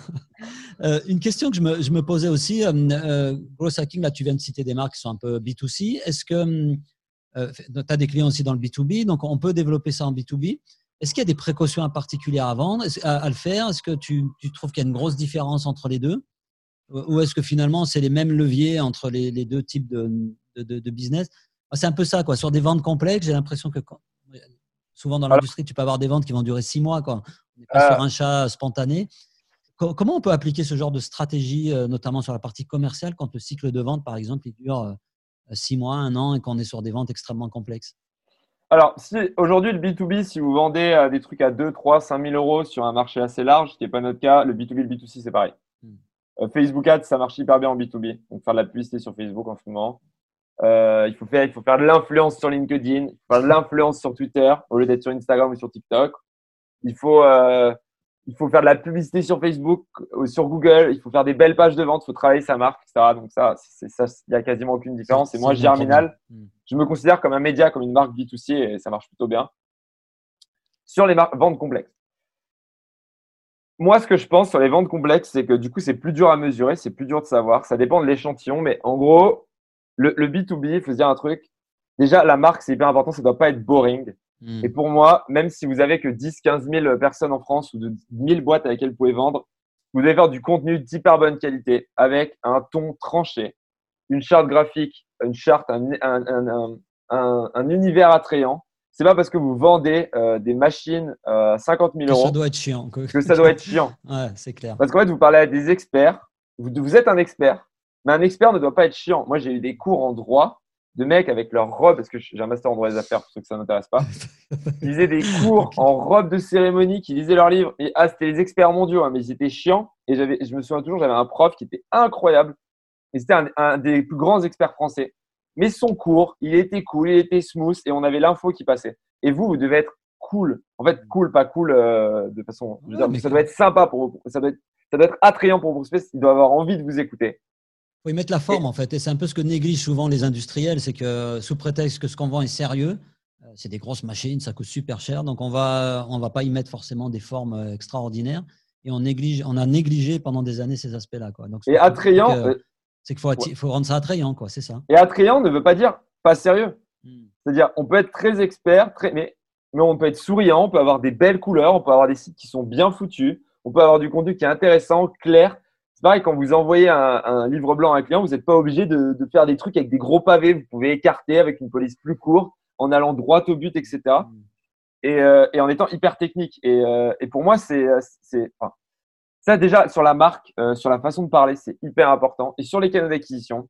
Euh, une question que je me, je me posais aussi, euh, euh hacking, là, tu viens de citer des marques qui sont un peu B2C. Est-ce que euh, tu as des clients aussi dans le B2B, donc on peut développer ça en B2B Est-ce qu'il y a des précautions particulières à vendre, à, le faire? Est-ce que tu, tu trouves qu'il y a une grosse différence entre les deux? Ou est-ce que finalement, c'est les mêmes leviers entre les, les deux types de, de, de, de business? Ah, c'est un peu ça, quoi. Sur des ventes complexes, j'ai l'impression que souvent dans l'industrie, tu peux avoir des ventes qui vont durer six mois, quoi. On n'est pas sur un chat spontané. Comment on peut appliquer ce genre de stratégie, euh, notamment sur la partie commerciale, quand le cycle de vente, par exemple, il dure euh, six mois, un an, et qu'on est sur des ventes extrêmement complexes? Alors, si, aujourd'hui, le B2B, si vous vendez euh, des trucs à 2, 3, 5 000 euros sur un marché assez large, ce qui n'est pas notre cas, le B2B, le B2C, c'est pareil. Hmm. Facebook Ads, ça marche hyper bien en B2B. Donc, faire de la publicité sur Facebook en ce moment, euh, il, faut faire, il faut faire de l'influence sur LinkedIn, il faut faire de l'influence sur Twitter au lieu d'être sur Instagram ou sur TikTok. Il faut, euh, il faut faire de la publicité sur Facebook, ou sur Google. Il faut faire des belles pages de vente, il faut travailler sa marque, etc. Donc ça, il n'y a quasiment aucune différence. Et moi, Germinal, je me considère comme un média, comme une marque B2C et ça marche plutôt bien. Sur les ventes complexes. Moi, ce que je pense sur les ventes complexes, c'est que du coup, c'est plus dur à mesurer, c'est plus dur de savoir. Ça dépend de l'échantillon, mais en gros, le, B2B, il faut se dire un truc. Déjà, la marque, c'est hyper important, ça ne doit pas être boring. Hmm. Et pour moi, même si vous avez que 10, 15 000 personnes en France ou de 1000 boîtes avec lesquelles vous pouvez vendre, vous devez faire du contenu d'hyper bonne qualité avec un ton tranché, une charte graphique, une charte, un, un, un, un univers attrayant. C'est pas parce que vous vendez euh, des machines à 50 000 euros que ça doit être chiant. Que, ça doit être chiant. ouais, c'est clair. Parce qu'en fait, vous parlez à des experts. vous êtes un expert. Mais un expert ne doit pas être chiant. Moi, j'ai eu des cours en droit de mecs avec leur robe, parce que j'ai un master en droit des affaires, pour ceux que ça n'intéresse pas. Ils faisaient des cours en robe de cérémonie, qui lisaient leurs livres. Et ah, c'était les experts mondiaux, hein, mais ils étaient chiants. Et j'avais, je me souviens toujours, j'avais un prof qui était incroyable. Et c'était un, des plus grands experts français. Mais son cours, il était cool, il était smooth, et on avait l'info qui passait. Et vous, vous devez être cool. En fait, cool, pas cool euh, de façon. Je veux dire, ça doit être sympa pour vous. Ça doit être, ça doit être attrayant pour vos prospects. Ils doivent avoir envie de vous écouter faut y mettre la forme en fait. Et c'est un peu ce que négligent souvent les industriels, c'est que sous prétexte que ce qu'on vend est sérieux, euh, c'est des grosses machines, ça coûte super cher, donc on va on va pas y mettre forcément des formes euh, extraordinaires. Et on néglige, on a négligé pendant des années ces aspects-là. Quoi. Donc, et attrayant, c'est qu'il faut, faut, rendre ça attrayant, quoi. C'est ça. Et attrayant ne veut pas dire pas sérieux. Hmm. C'est-à-dire, on peut être très expert, très, mais, mais on peut être souriant, on peut avoir des belles couleurs, on peut avoir des sites qui sont bien foutus, On peut avoir du contenu qui est intéressant, clair. C'est pareil, quand vous envoyez un, livre blanc à un client, vous n'êtes pas obligé de, faire des trucs avec des gros pavés. Vous pouvez écarter avec une police plus courte, en allant droit au but, etc. Et, euh, et en étant hyper technique. Et, euh, et pour moi, c'est enfin, ça déjà sur la marque, euh, sur la façon de parler, c'est hyper important. Et sur les canaux d'acquisition,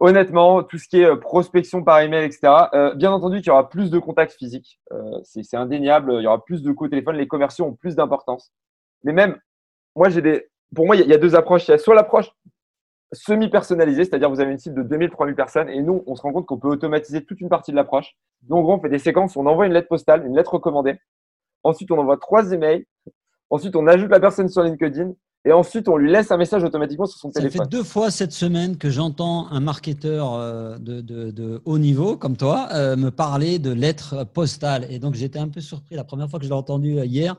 honnêtement, tout ce qui est euh, prospection par email, etc. Euh, bien entendu, qu'il y aura plus de contacts physiques. Euh, c'est indéniable. Il y aura plus de coups au téléphone. Les commerciaux ont plus d'importance. Mais même, moi, j'ai des. Pour moi, il y, a deux approches. Il y a soit l'approche semi-personnalisée, c'est-à-dire vous avez une cible de 2000, 3000 personnes, et nous, on se rend compte qu'on peut automatiser toute une partie de l'approche. Donc, en gros, on fait des séquences. On envoie une lettre postale, une lettre recommandée. Ensuite, on envoie trois emails. Ensuite, on ajoute la personne sur LinkedIn et ensuite on lui laisse un message automatiquement sur son téléphone. Ça fait deux fois cette semaine que j'entends un marketeur euh, de, haut niveau comme toi euh, me parler de lettres postales. Et donc j'étais un peu surpris la première fois que je l'ai entendu euh, hier.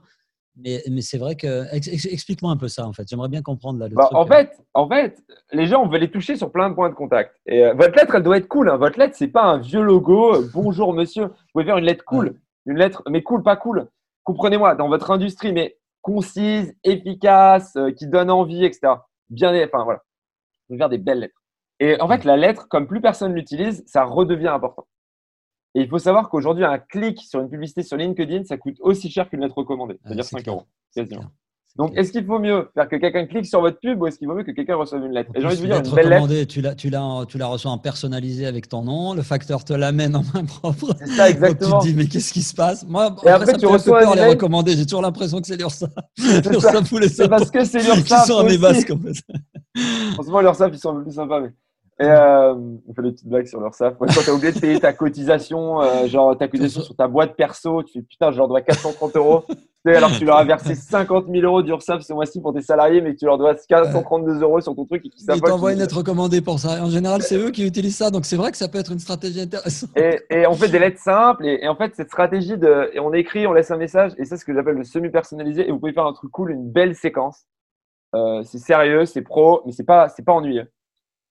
Mais, mais c'est vrai que. Explique-moi un peu ça en fait. J'aimerais bien comprendre là. Bah, en, fait, en fait, les gens, on veut les toucher sur plein de points de contact. Et votre lettre, elle doit être cool. Hein. Votre lettre, c'est pas un vieux logo. Bonjour monsieur. Vous pouvez faire une lettre cool. Une lettre, mais cool, pas cool. Comprenez-moi, dans votre industrie, mais concise, efficace, euh, qui donne envie, etc. Bien, enfin voilà, on faire des belles lettres. Et en fait, la lettre, comme plus personne l'utilise, ça redevient important. Et il faut savoir qu'aujourd'hui, un clic sur une publicité sur LinkedIn, ça coûte aussi cher qu'une lettre recommandée, c'est-à-dire 5 euros. Donc, est-ce qu'il faut mieux faire que quelqu'un clique sur votre pub ou est-ce qu'il vaut mieux que quelqu'un reçoive une lettre? Et j'ai envie de vous dire, une belle lettre. Tu la, tu, la, tu la reçois en personnalisé avec ton nom, le facteur te l'amène en main propre. C'est ça, exactement. tu te dis, mais qu'est-ce qui se passe? Moi, et après, ça tu reçois peur, les recommander. J'ai toujours l'impression que c'est l'URSSAF. C'est parce que c'est l'URSSAF. Ils sont en en fait. Franchement, l'URSSAF, ils sont un peu plus sympas. Mais... Et euh, on fait des petites blagues sur leur SAF. quand tu as oublié de payer ta cotisation, euh, genre ta cotisation sur ta boîte perso, tu fais putain, je leur dois 430 euros. alors que tu leur as versé 50 000 euros d'URSAF ce mois-ci pour tes salariés, mais que tu leur dois 432 euros sur ton truc. Et Ils t'envoient une lettre recommandée pour ça. En général, c'est eux qui utilisent ça. Donc c'est vrai que ça peut être une stratégie intéressante. Et, on fait des lettres simples. Et, en fait, cette stratégie de. Et on écrit, on laisse un message. Et ça, c'est ce que j'appelle le semi-personnalisé. Et vous pouvez faire un truc cool, une belle séquence. Euh, c'est sérieux, c'est pro, mais c'est pas, pas ennuyeux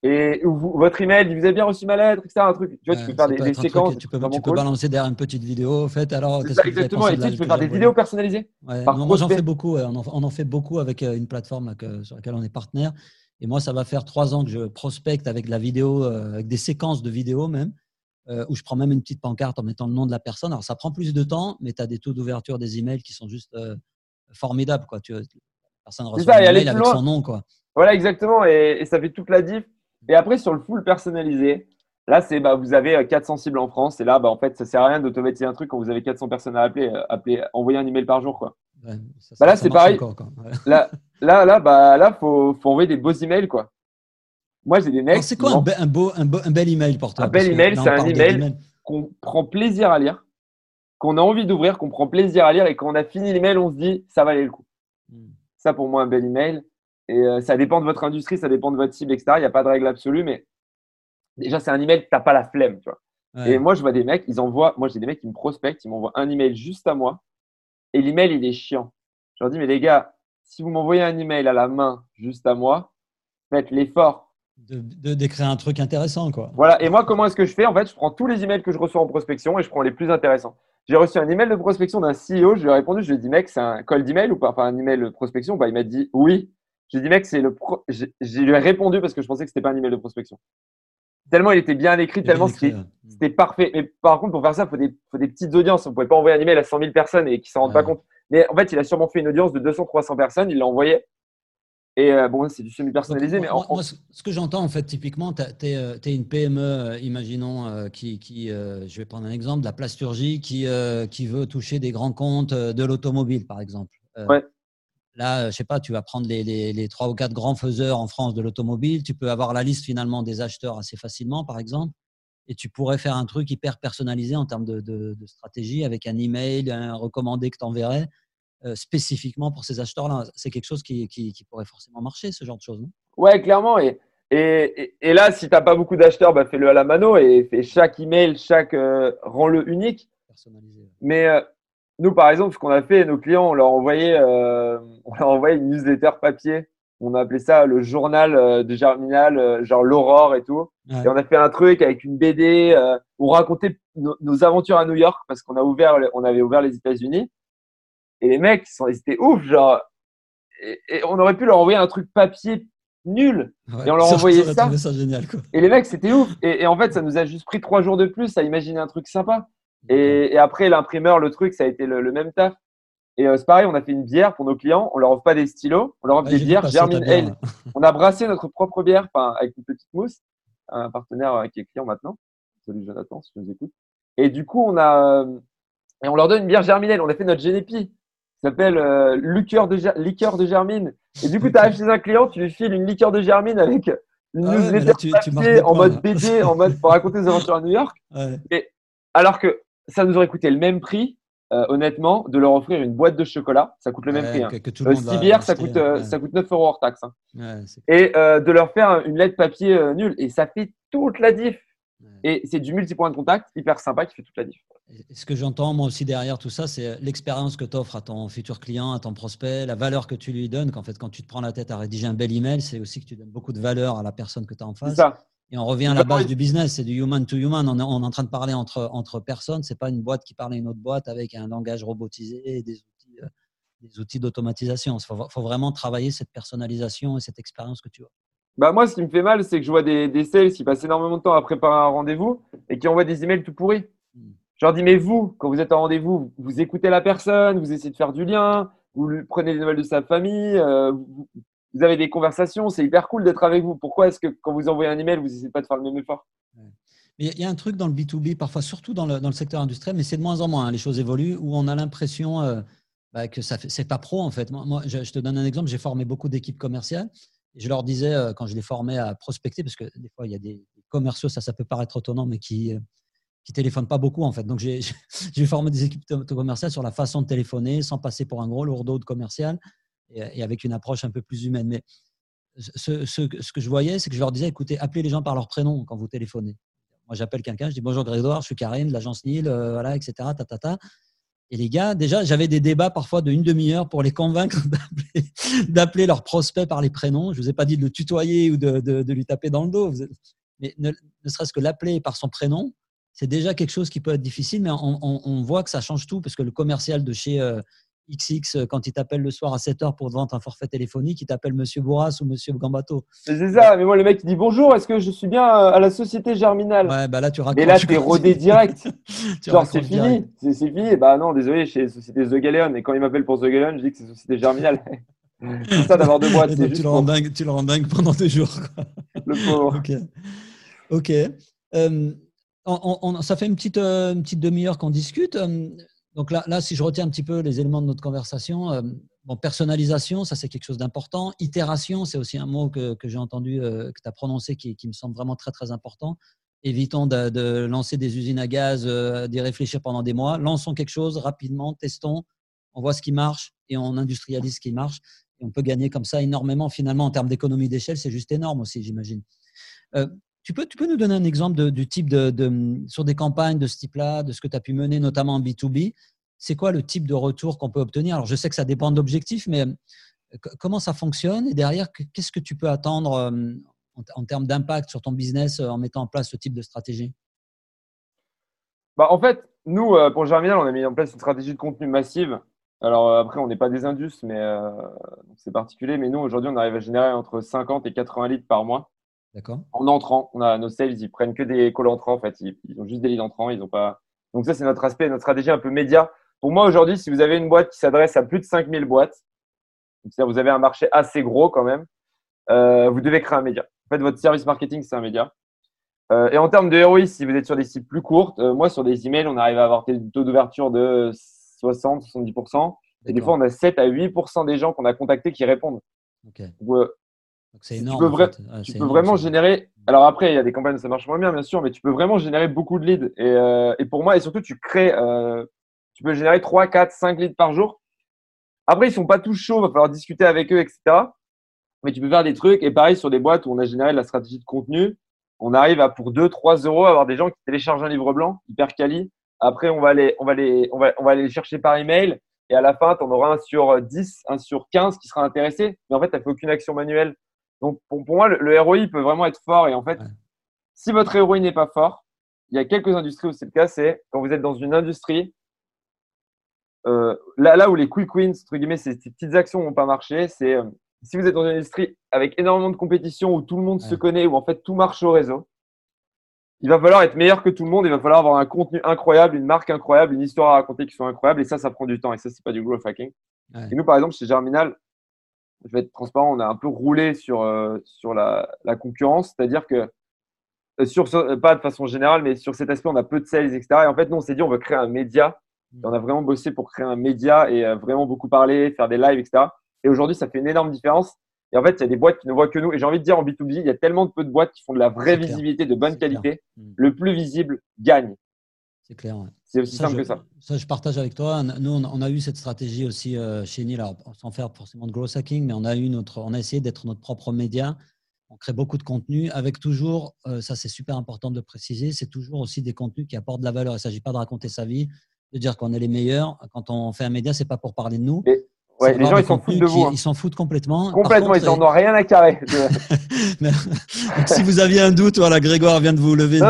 et votre email, vous avez bien reçu ma lettre, etc. Un truc. Tu vois, tu peux faire des, séquences. tu peux, tu peux balancer derrière une petite vidéo. En fait, alors, ça, exactement. Et tu peux faire des vidéos personnalisées. moi, j'en fais beaucoup. On en, fait beaucoup avec euh, une plateforme sur laquelle on est partenaire. Et moi, ça va faire trois ans que je prospecte avec la vidéo, euh, avec des séquences de vidéos même, euh, où je prends même une petite pancarte en mettant le nom de la personne. Alors, ça prend plus de temps, mais tu as des taux d'ouverture des emails qui sont juste formidables. Quoi. Tu, personne reçoit un email avec son nom. Quoi. Voilà, exactement. Et, et, ça fait toute la diff. Et après, sur le full personnalisé, là, c'est bah, vous avez 400 euh, cibles en France. Et là, bah, en fait, ça sert à rien d'automatiser un truc quand vous avez 400 personnes à appeler, euh, appeler envoyer un email par jour. Quoi. bah, là, c'est pareil. là, là, là, bah, là, faut, faut envoyer des beaux emails. Quoi. Moi, j'ai des mecs. C'est quoi un, beau, un, beau, un, bel email pour toi? Un bel email, c'est un email qu'on prend plaisir à lire, qu'on a envie d'ouvrir, qu'on prend plaisir à lire et quand on a fini l'email, on se dit ça valait le coup. Hmm. Ça, pour moi, un bel email. Et euh, ça dépend de votre industrie, ça dépend de votre cible, etc. Il n'y a pas de règle absolue, mais déjà, c'est un email, tu n'as pas la flemme. Tu vois. Et moi, je vois des mecs, ils envoient, moi, j'ai des mecs qui me prospectent, ils m'envoient un email juste à moi. Et l'email, il est chiant. Je leur dis, mais les gars, si vous m'envoyez un email à la main juste à moi, faites l'effort. De, d'écrire un truc intéressant, quoi. Voilà. Et moi, comment est-ce que je fais? En fait, je prends tous les emails que je reçois en prospection et je prends les plus intéressants. J'ai reçu un email de prospection d'un CEO, je lui ai répondu, je lui ai dit, mec, c'est un call d'email ou pas? Enfin, un email de prospection. Bah, il m'a dit oui. J'ai dit, mec, c'est le. Pro... J'ai lui ai répondu parce que je pensais que c'était pas un email de prospection. Tellement il était bien écrit, tellement c'était parfait. Mais par contre, pour faire ça, il faut des, faut des petites audiences. On ne pouvait pas envoyer un email à 100 000 personnes et qui s'en rendent pas compte. Mais en fait, il a sûrement fait une audience de 200-300 personnes, il l'a envoyé. Et euh, bon, c'est du semi-personnalisé. Mais moi, ce que j'entends, en fait, typiquement, tu es, euh, une PME, euh, imaginons, qui, qui je vais prendre un exemple, de la plasturgie, qui, qui veut toucher des grands comptes de l'automobile, par exemple. ouais. Là, je sais pas, tu vas prendre les, trois ou quatre grands faiseurs en France de l'automobile. Tu peux avoir la liste finalement des acheteurs assez facilement, par exemple. Et tu pourrais faire un truc hyper personnalisé en termes de, stratégie avec un email, un recommandé que tu enverrais euh, spécifiquement pour ces acheteurs-là. C'est quelque chose qui, pourrait forcément marcher, ce genre de choses. Non? Ouais, clairement. Et, et, là, si tu n'as pas beaucoup d'acheteurs, bah, fais-le à la mano et fais chaque email, chaque euh, rend-le unique. Personnalisé. Mais euh, nous, par exemple, ce qu'on a fait, nos clients, on leur envoyait, euh, on leur envoyait une newsletter papier. On a appelé ça le journal euh, de Germinal, euh, genre l'aurore et tout. Et on a fait un truc avec une BD euh, on racontait nos aventures à New York parce qu'on a ouvert, on avait ouvert les États-Unis. Et les mecs, ils, sont, ils étaient ouf, genre. Et, on aurait pu leur envoyer un truc papier nul. et on leur envoyait ça. ça génial, quoi. Et les mecs, c'était ouf. Et, en fait, ça nous a juste pris trois jours de plus à imaginer un truc sympa. Et, après, l'imprimeur, le truc, ça a été le, même taf. Et euh, c'est pareil, on a fait une bière pour nos clients. On leur offre pas des stylos, on leur offre des bières Germine Ale. on a brassé notre propre bière avec une petite mousse. Un partenaire euh, qui est client maintenant. Salut Jonathan, si tu nous écoutes. Et du coup, on a et on leur donne une bière germinelle. On a fait notre Génépi. Ça s'appelle euh, liqueur, de liqueur de germine. Et du coup, tu arrives chez un client, tu lui files une liqueur de germine avec une ah newsletter en mode BD, en mode pour raconter des aventures à New York. Et alors que ça nous aurait coûté le même prix, euh, honnêtement, de leur offrir une boîte de chocolat. Ça coûte le même prix. Hein. Euh, six bières, ça coûte, ça coûte 9 euros hors taxe. Hein. et de leur faire une lettre papier nulle. Et ça fait toute la diff. Et c'est du multi-point de contact hyper sympa qui fait toute la diff. Ce que j'entends moi aussi derrière tout ça, c'est l'expérience que tu offres à ton futur client, à ton prospect, la valeur que tu lui donnes. Qu'en fait, quand tu te prends la tête à rédiger un bel email, c'est aussi que tu donnes beaucoup de valeur à la personne que tu as en face. Ça. Et on revient à la base du business, c'est du human to human. On est, en train de parler entre, entre personnes. C'est pas une boîte qui parle à une autre boîte avec un langage robotisé et des outils, euh, des outils d'automatisation. Il faut, faut, vraiment travailler cette personnalisation et cette expérience que tu as. Bah moi, ce qui me fait mal, c'est que je vois des, des sales qui passent énormément de temps à préparer un rendez-vous et qui envoient des emails tout pourris. Hmm. Je leur dis, mais vous, quand vous êtes en rendez-vous, vous écoutez la personne, vous essayez de faire du lien, vous prenez des nouvelles de sa famille, euh, vous, avez des conversations, c'est hyper cool d'être avec vous. Pourquoi est-ce que quand vous envoyez un email, vous n'essayez pas de faire le même effort? Il y a un truc dans le B2B, parfois surtout dans le, secteur industriel, mais c'est de moins en moins, hein, les choses évoluent, où on a l'impression euh, bah, que ce n'est pas pro en fait. Moi, je, te donne un exemple, j'ai formé beaucoup d'équipes commerciales je leur disais, euh, quand je les formais à prospecter, parce que des fois, il y a des commerciaux, ça, ça peut paraître autonome, mais qui euh, qui téléphonent pas beaucoup en fait. Donc j'ai formé des équipes commerciales sur la façon de téléphoner sans passer pour un gros lourdeau de commercial et, avec une approche un peu plus humaine. Mais ce, que je voyais, c'est que je leur disais écoutez, appelez les gens par leur prénom quand vous téléphonez. Moi, j'appelle quelqu'un, je dis bonjour Grégoire, je suis Karine l'agence Nil, euh, voilà, etc. Ta. Et les gars, déjà, j'avais des débats parfois de une demi-heure pour les convaincre d'appeler leurs prospects par les prénoms. Je ne vous ai pas dit de le tutoyer ou de, lui taper dans le dos. Mais ne, serait-ce que l'appeler par son prénom, c'est déjà quelque chose qui peut être difficile, mais on, on, voit que ça change tout parce que le commercial de chez euh, XX, euh, quand il t'appelle le soir à 7 h pour te vendre un forfait téléphonique, il t'appelle Monsieur Bourras ou Monsieur Gambato. C'est ça, mais moi, le mec, il dit bonjour, est-ce que je suis bien euh, à la Société Germinale Ouais, bah là, tu racontes. Et là, t'es rodé direct. Genre, c'est fini. C'est fini. Bah non, désolé, chez Société The Galleon. Et quand il m'appelle pour The Galleon, je dis que c'est Société Germinale. c'est ça d'avoir deux boîtes. tu, le rends dingue, tu le rends dingue pendant deux jours. Le pauvre. Ok. Ok. Euh, on, ça fait une petite, une petite demi-heure qu'on discute. Donc là, là, si je retiens un petit peu les éléments de notre conversation, euh, bon, personnalisation, ça c'est quelque chose d'important. Itération, c'est aussi un mot que, que j'ai entendu, euh, que tu as prononcé, qui, me semble vraiment très très important. Évitons de, de lancer des usines à gaz, euh, d'y réfléchir pendant des mois. Lançons quelque chose rapidement, testons, on voit ce qui marche et on industrialise ce qui marche. Et on peut gagner comme ça énormément finalement en termes d'économie d'échelle, c'est juste énorme aussi, j'imagine. Tu peux, tu peux nous donner un exemple du type de, sur des campagnes de ce type-là, de ce que tu as pu mener, notamment en B2B C'est quoi le type de retour qu'on peut obtenir? Alors, je sais que ça dépend de l'objectif, mais euh, comment ça fonctionne? Et derrière, qu'est-ce que tu peux attendre euh, en, termes d'impact sur ton business euh, en mettant en place ce type de stratégie? Bah, En fait, nous, pour Germinal, on a mis en place une stratégie de contenu massive. Alors après, on n'est pas des indus, mais c'est particulier. Mais nous, aujourd'hui, on arrive à générer entre 50 et 80 litres par mois. D'accord. En entrant, on a nos sales, ils prennent que des calls entrants en fait. Ils, ont juste des leads entrants, ils ont pas. Donc ça, c'est notre aspect, notre stratégie un peu média. Pour moi, aujourd'hui, si vous avez une boîte qui s'adresse à plus de 5000 boîtes, c'est-à-dire vous avez un marché assez gros quand même, euh, vous devez créer un média. En fait, votre service marketing, c'est un média. Euh, et en termes de ROI, si vous êtes sur des cibles plus courtes, euh, moi, sur des emails, on arrive à avoir des taux d'ouverture de 60, 70%. Et des fois, on a 7 à 8% des gens qu'on a contactés qui répondent. Okay. C'est énorme. Tu peux, vraiment générer. Alors après, il y a des campagnes où ça marche moins bien, bien sûr, mais tu peux vraiment générer beaucoup de leads. Et, euh, pour moi, et surtout, tu crées, euh, tu peux générer 3, 4, 5 leads par jour. Après, ils sont pas tous chauds, il va falloir discuter avec eux, etc. Mais tu peux faire des trucs. Et pareil, sur des boîtes où on a généré de la stratégie de contenu, on arrive à pour 2, 3 euros avoir des gens qui téléchargent un livre blanc hyper quali. Après, on va les, on va les, on va, on va les chercher par email. Et à la fin, tu en auras un sur 10, un sur 15 qui sera intéressé. Mais en fait, tu n'as fait aucune action manuelle. Donc, pour, moi, le, ROI peut vraiment être fort. Et en fait, si votre ROI n'est pas fort, il y a quelques industries où c'est le cas, c'est quand vous êtes dans une industrie euh, là, là où les quick wins, entre guillemets, ces, petites actions n'ont pas marché, c'est euh, si vous êtes dans une industrie avec énormément de compétition où tout le monde se connaît, où en fait tout marche au réseau, il va falloir être meilleur que tout le monde, il va falloir avoir un contenu incroyable, une marque incroyable, une histoire à raconter qui soit incroyable, et ça, ça prend du temps, et ça, c'est pas du growth hacking. Et nous, par exemple, chez Germinal, je vais être transparent, on a un peu roulé sur, euh, sur la, la concurrence, c'est-à-dire que euh, sur, pas de façon générale, mais sur cet aspect, on a peu de sales, etc. Et en fait, nous, on s'est dit, on veut créer un média. Et on a vraiment bossé pour créer un média et euh, vraiment beaucoup parler, faire des lives, etc. Et aujourd'hui, ça fait une énorme différence. Et en fait, il y a des boîtes qui ne voient que nous. Et j'ai envie de dire, en B2B, il y a tellement de peu de boîtes qui font de la vraie visibilité, de bonne qualité. Mm. Le plus visible gagne. C'est clair. C'est aussi simple que ça. Ça, je partage avec toi. Nous, on a eu cette stratégie aussi euh, chez Neil, sans faire forcément de growth hacking, mais on a, eu notre, on a essayé d'être notre propre média on crée beaucoup de contenu avec toujours, euh, ça c'est super important de préciser, c'est toujours aussi des contenus qui apportent de la valeur. Il ne s'agit pas de raconter sa vie, de dire qu'on est les meilleurs. Quand on fait un média, c'est pas pour parler de nous. Les gens, ils s'en foutent de vous. Hein. Ils s'en foutent complètement. Complètement, ils n'en ont rien à carrer. si vous aviez un doute, voilà, Grégoire vient de vous lever.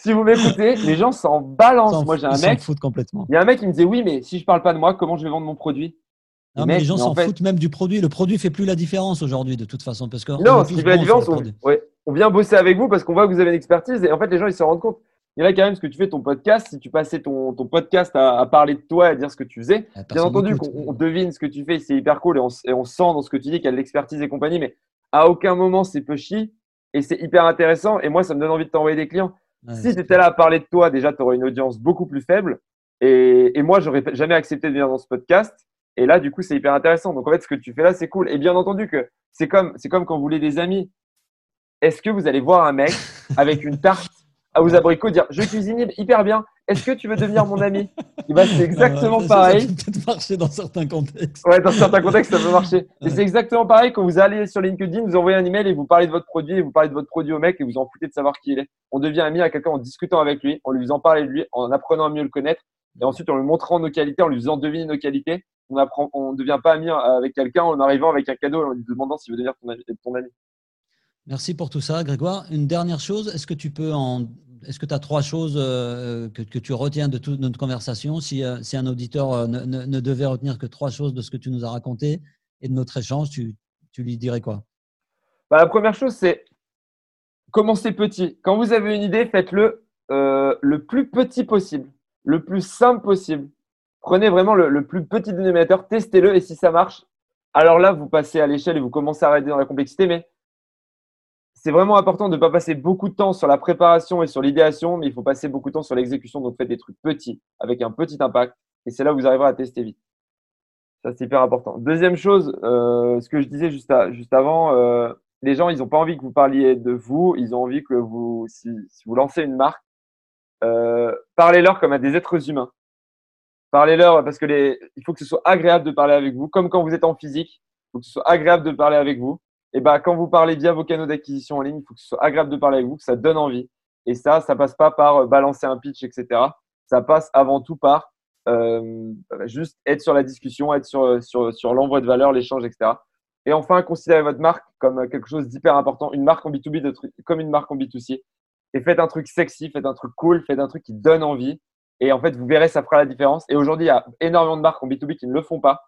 si vous m'écoutez, les gens s'en balancent. Moi, j'ai un mec. complètement. Il y a un mec qui me disait Oui, mais si je parle pas de moi, comment je vais vendre mon produit? Non, mais les gens s'en foutent même du produit. Le produit fait plus la différence aujourd'hui, de toute façon. Parce que non, ce qui fait la différence, on, vient bosser avec vous parce qu'on voit que vous avez une expertise et en fait, les gens, ils se rendent compte. Il y a quand même ce que tu fais ton podcast. Si tu passais ton, ton podcast à, parler de toi et à dire ce que tu faisais, bien entendu qu'on devine ce que tu fais, c'est hyper cool et on, et on, sent dans ce que tu dis qu'il y a de l'expertise et compagnie, mais à aucun moment c'est pushy et c'est hyper intéressant. Et moi, ça me donne envie de t'envoyer des clients. si tu étais là à parler de toi, déjà, tu aurais une audience beaucoup plus faible. Et, et moi, j'aurais jamais accepté de venir dans ce podcast. Et là, du coup, c'est hyper intéressant. Donc, en fait, ce que tu fais là, c'est cool. Et bien entendu que c'est comme, c'est comme quand vous voulez des amis. Est-ce que vous allez voir un mec avec une tarte à vos abricots dire Je cuisine hyper bien. Est-ce que tu veux devenir mon ami? Et ben, c'est exactement pareil. Ça peut peut-être marcher dans certains contextes. Ouais, dans certains contextes, ça peut marcher. Et c'est exactement pareil quand vous allez sur LinkedIn, vous envoyez un email et vous parlez de votre produit, et vous parlez de votre produit au mec et vous en foutez de savoir qui il est. On devient ami à quelqu'un en discutant avec lui, en lui faisant parler de lui, en apprenant à mieux le connaître et ensuite en lui montrant nos qualités, en lui faisant deviner nos qualités on ne devient pas ami avec quelqu'un en arrivant avec un cadeau en lui demandant s'il veut devenir ton ami, Merci pour tout ça, Grégoire. Une dernière chose, est-ce que tu peux en, est-ce que tu as trois choses euh, que, tu retiens de toute notre conversation? Si, euh, un auditeur euh, ne, devait retenir que trois choses de ce que tu nous as raconté et de notre échange, tu, lui dirais quoi? Bah, La première chose, c'est commencez petit. Quand vous avez une idée, faites-le le plus petit possible, le plus simple possible. Prenez vraiment le, plus petit dénominateur, testez-le et si ça marche, alors là, vous passez à l'échelle et vous commencez à arrêter dans la complexité. Mais c'est vraiment important de ne pas passer beaucoup de temps sur la préparation et sur l'idéation, mais il faut passer beaucoup de temps sur l'exécution. Donc faites des trucs petits avec un petit impact et c'est là où vous arriverez à tester vite. Ça, c'est hyper important. Deuxième chose, euh, ce que je disais juste, juste avant, euh, les gens, ils n'ont pas envie que vous parliez de vous, ils ont envie que vous, si, vous lancez une marque, euh, parlez-leur comme à des êtres humains. Parlez-leur parce que il faut que ce soit agréable de parler avec vous, comme quand vous êtes en physique. Il faut que ce soit agréable de parler avec vous. Et bah, quand vous parlez via vos canaux d'acquisition en ligne, il faut que ce soit agréable de parler avec vous, que ça donne envie. Et ça, ça passe pas par euh, balancer un pitch, etc. Ça passe avant tout par euh, juste être sur la discussion, être sur, euh, sur, sur l'envoi de valeur, l'échange, etc. Et enfin, considérez votre marque comme quelque chose d'hyper important, une marque en B2B de comme une marque en B2C. Et faites un truc sexy, faites un truc cool, faites un truc qui donne envie. Et en fait, vous verrez, ça fera la différence. Et aujourd'hui, il y a énormément de marques en B2B qui ne le font pas.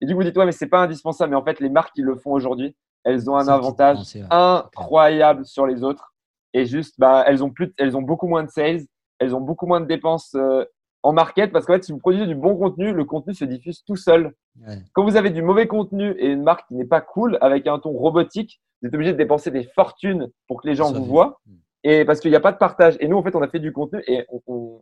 Et du coup, vous dites, ouais, mais c'est pas indispensable. Mais en fait, les marques qui le font aujourd'hui, elles ont un avantage incroyable sur les autres. Et juste, bah, elles, ont plus, elles ont beaucoup moins de sales, elles ont beaucoup moins de dépenses euh, en market. Parce qu'en fait, si vous produisez du bon contenu, le contenu se diffuse tout seul. Quand vous avez du mauvais contenu et une marque qui n'est pas cool, avec un ton robotique, vous êtes obligé de dépenser des fortunes pour que les gens vous voient. Hmm. Et parce qu'il n'y a pas de partage. Et nous, en fait, on a fait du contenu et,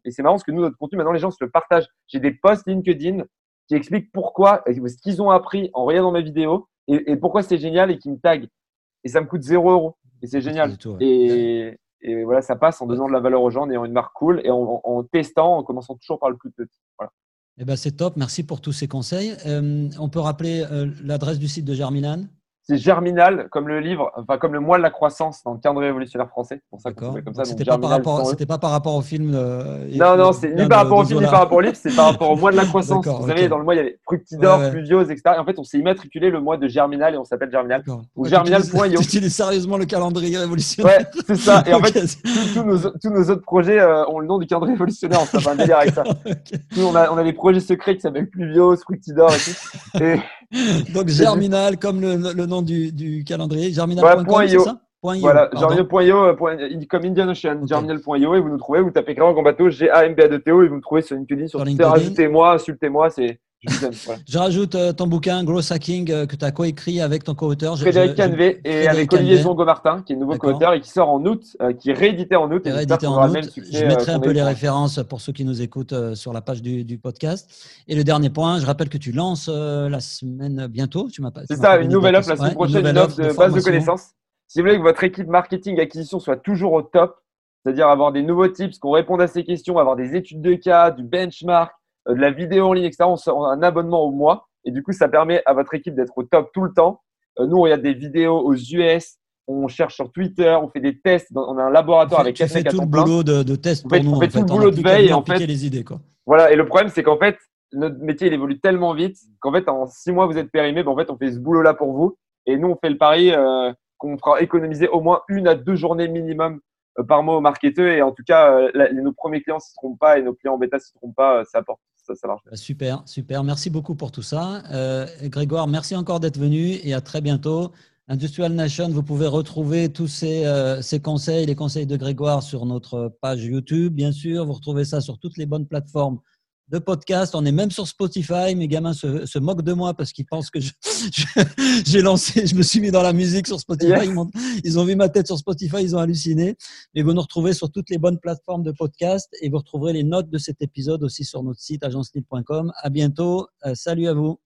et c'est marrant parce que nous, notre contenu, maintenant, les gens se le partagent. J'ai des posts LinkedIn qui expliquent pourquoi, ce qu'ils ont appris en regardant mes vidéos et, pourquoi c'est génial et qui me taguent. Et ça me coûte 0 euros. Et c'est génial. et, et, voilà, ça passe en donnant de la valeur aux gens, en ayant une marque cool et en, testant, en commençant toujours par le plus petit. Voilà. Eh ben, c'est top. Merci pour tous ces conseils. Euh, on peut rappeler euh, l'adresse du site de Germinan c'est Germinal, comme le livre, enfin comme le mois de la croissance dans le cadre révolutionnaire français. Pour ça comme ça. C'était pas, par rapport, c'était pas par rapport au film. Euh, non, non, c'est ni par rapport au film, ni par rapport au livre, c'est par rapport au mois de la croissance. Vous savez, dans le mois, il y avait Fructidor, ouais, Pluviose, etc. Et en fait, on s'est immatriculé le mois de Germinal et on s'appelle Germinal. Ou Germinal.io. Tu utilises sérieusement le calendrier révolutionnaire. Ouais, c'est ça. Et en fait, tous, nos, tous nos autres projets euh, ont le nom du calendrier révolutionnaire. On se fait un délire avec ça. Nous, on a, on a des projets secrets qui s'appellent Pluviose, Fructidor et tout. Et, Donc Germinal, comme le, le nom du, du calendrier, germinal.com, c'est ça? Voilà, germinal.io, euh, comme Indian Ocean, okay. germinal.io, et vous nous trouvez, vous tapez Grand Bateau, G-A-M-B-A-D-T-O, et vous nous trouvez sur LinkedIn, sur, sur Twitter, ajoutez-moi, insultez-moi, c'est. Je, rajoute euh, ton bouquin Gross Hacking euh, que tu as coécrit avec ton co-auteur. Frédéric Canvé et avec Olivier Zongo-Martin, qui est nouveau co-auteur et qui sort en août, qui est réédité en août. Et réédité en août. je mettrai un peu les références pour ceux qui nous écoutent sur la page du, du, podcast. Et le dernier point, je rappelle que tu lances la semaine bientôt. Tu m'as C'est ça, une nouvelle offre la semaine prochaine, une offre de, base de connaissances. Si vous voulez que votre équipe marketing acquisition soit toujours au top, c'est-à-dire avoir des nouveaux tips, qu'on réponde à ces questions, avoir des études de cas, du benchmark, euh, de la vidéo en ligne, etc. On a un abonnement au mois et du coup, ça permet à votre équipe d'être au top tout le temps. Euh, nous, on regarde des vidéos aux US, on cherche sur Twitter, on fait des tests. on a un laboratoire avec tu fais tout le boulot de, de tests pour nous. On fait tout le boulot de veille. En fait, les idées, quoi. Voilà. Et le problème, c'est qu'en fait, notre métier, il évolue tellement vite qu'en fait, en six mois, vous êtes périmé. Ben, en fait, on fait ce boulot-là pour vous. Et nous, on fait le pari euh, qu'on fera économiser au moins une à deux journées minimum euh, par mois aux marketeurs. Et en tout cas, euh, nos premiers clients ne s'y trompent pas et nos clients en bêta ne s'y trompent pas. Ça apporte. Marche. Super, super. Merci beaucoup pour tout ça. Grégoire, merci encore d'être venu et à très bientôt. Industrial Nation, vous pouvez retrouver tous ces, ces, conseils, les conseils de Grégoire sur notre page YouTube, bien sûr. Vous retrouvez ça sur toutes les bonnes plateformes de podcast. On est même sur Spotify. Mes gamins se, moquent de moi parce qu'ils pensent que j'ai lancé, je me suis mis dans la musique sur Spotify. Ils, ont, ils, ont, vu ma tête sur Spotify, ils ont halluciné. Mais vous nous retrouvez sur toutes les bonnes plateformes de podcast et vous retrouverez les notes de cet épisode aussi sur notre site agencelib.com. À bientôt. Euh, salut à vous.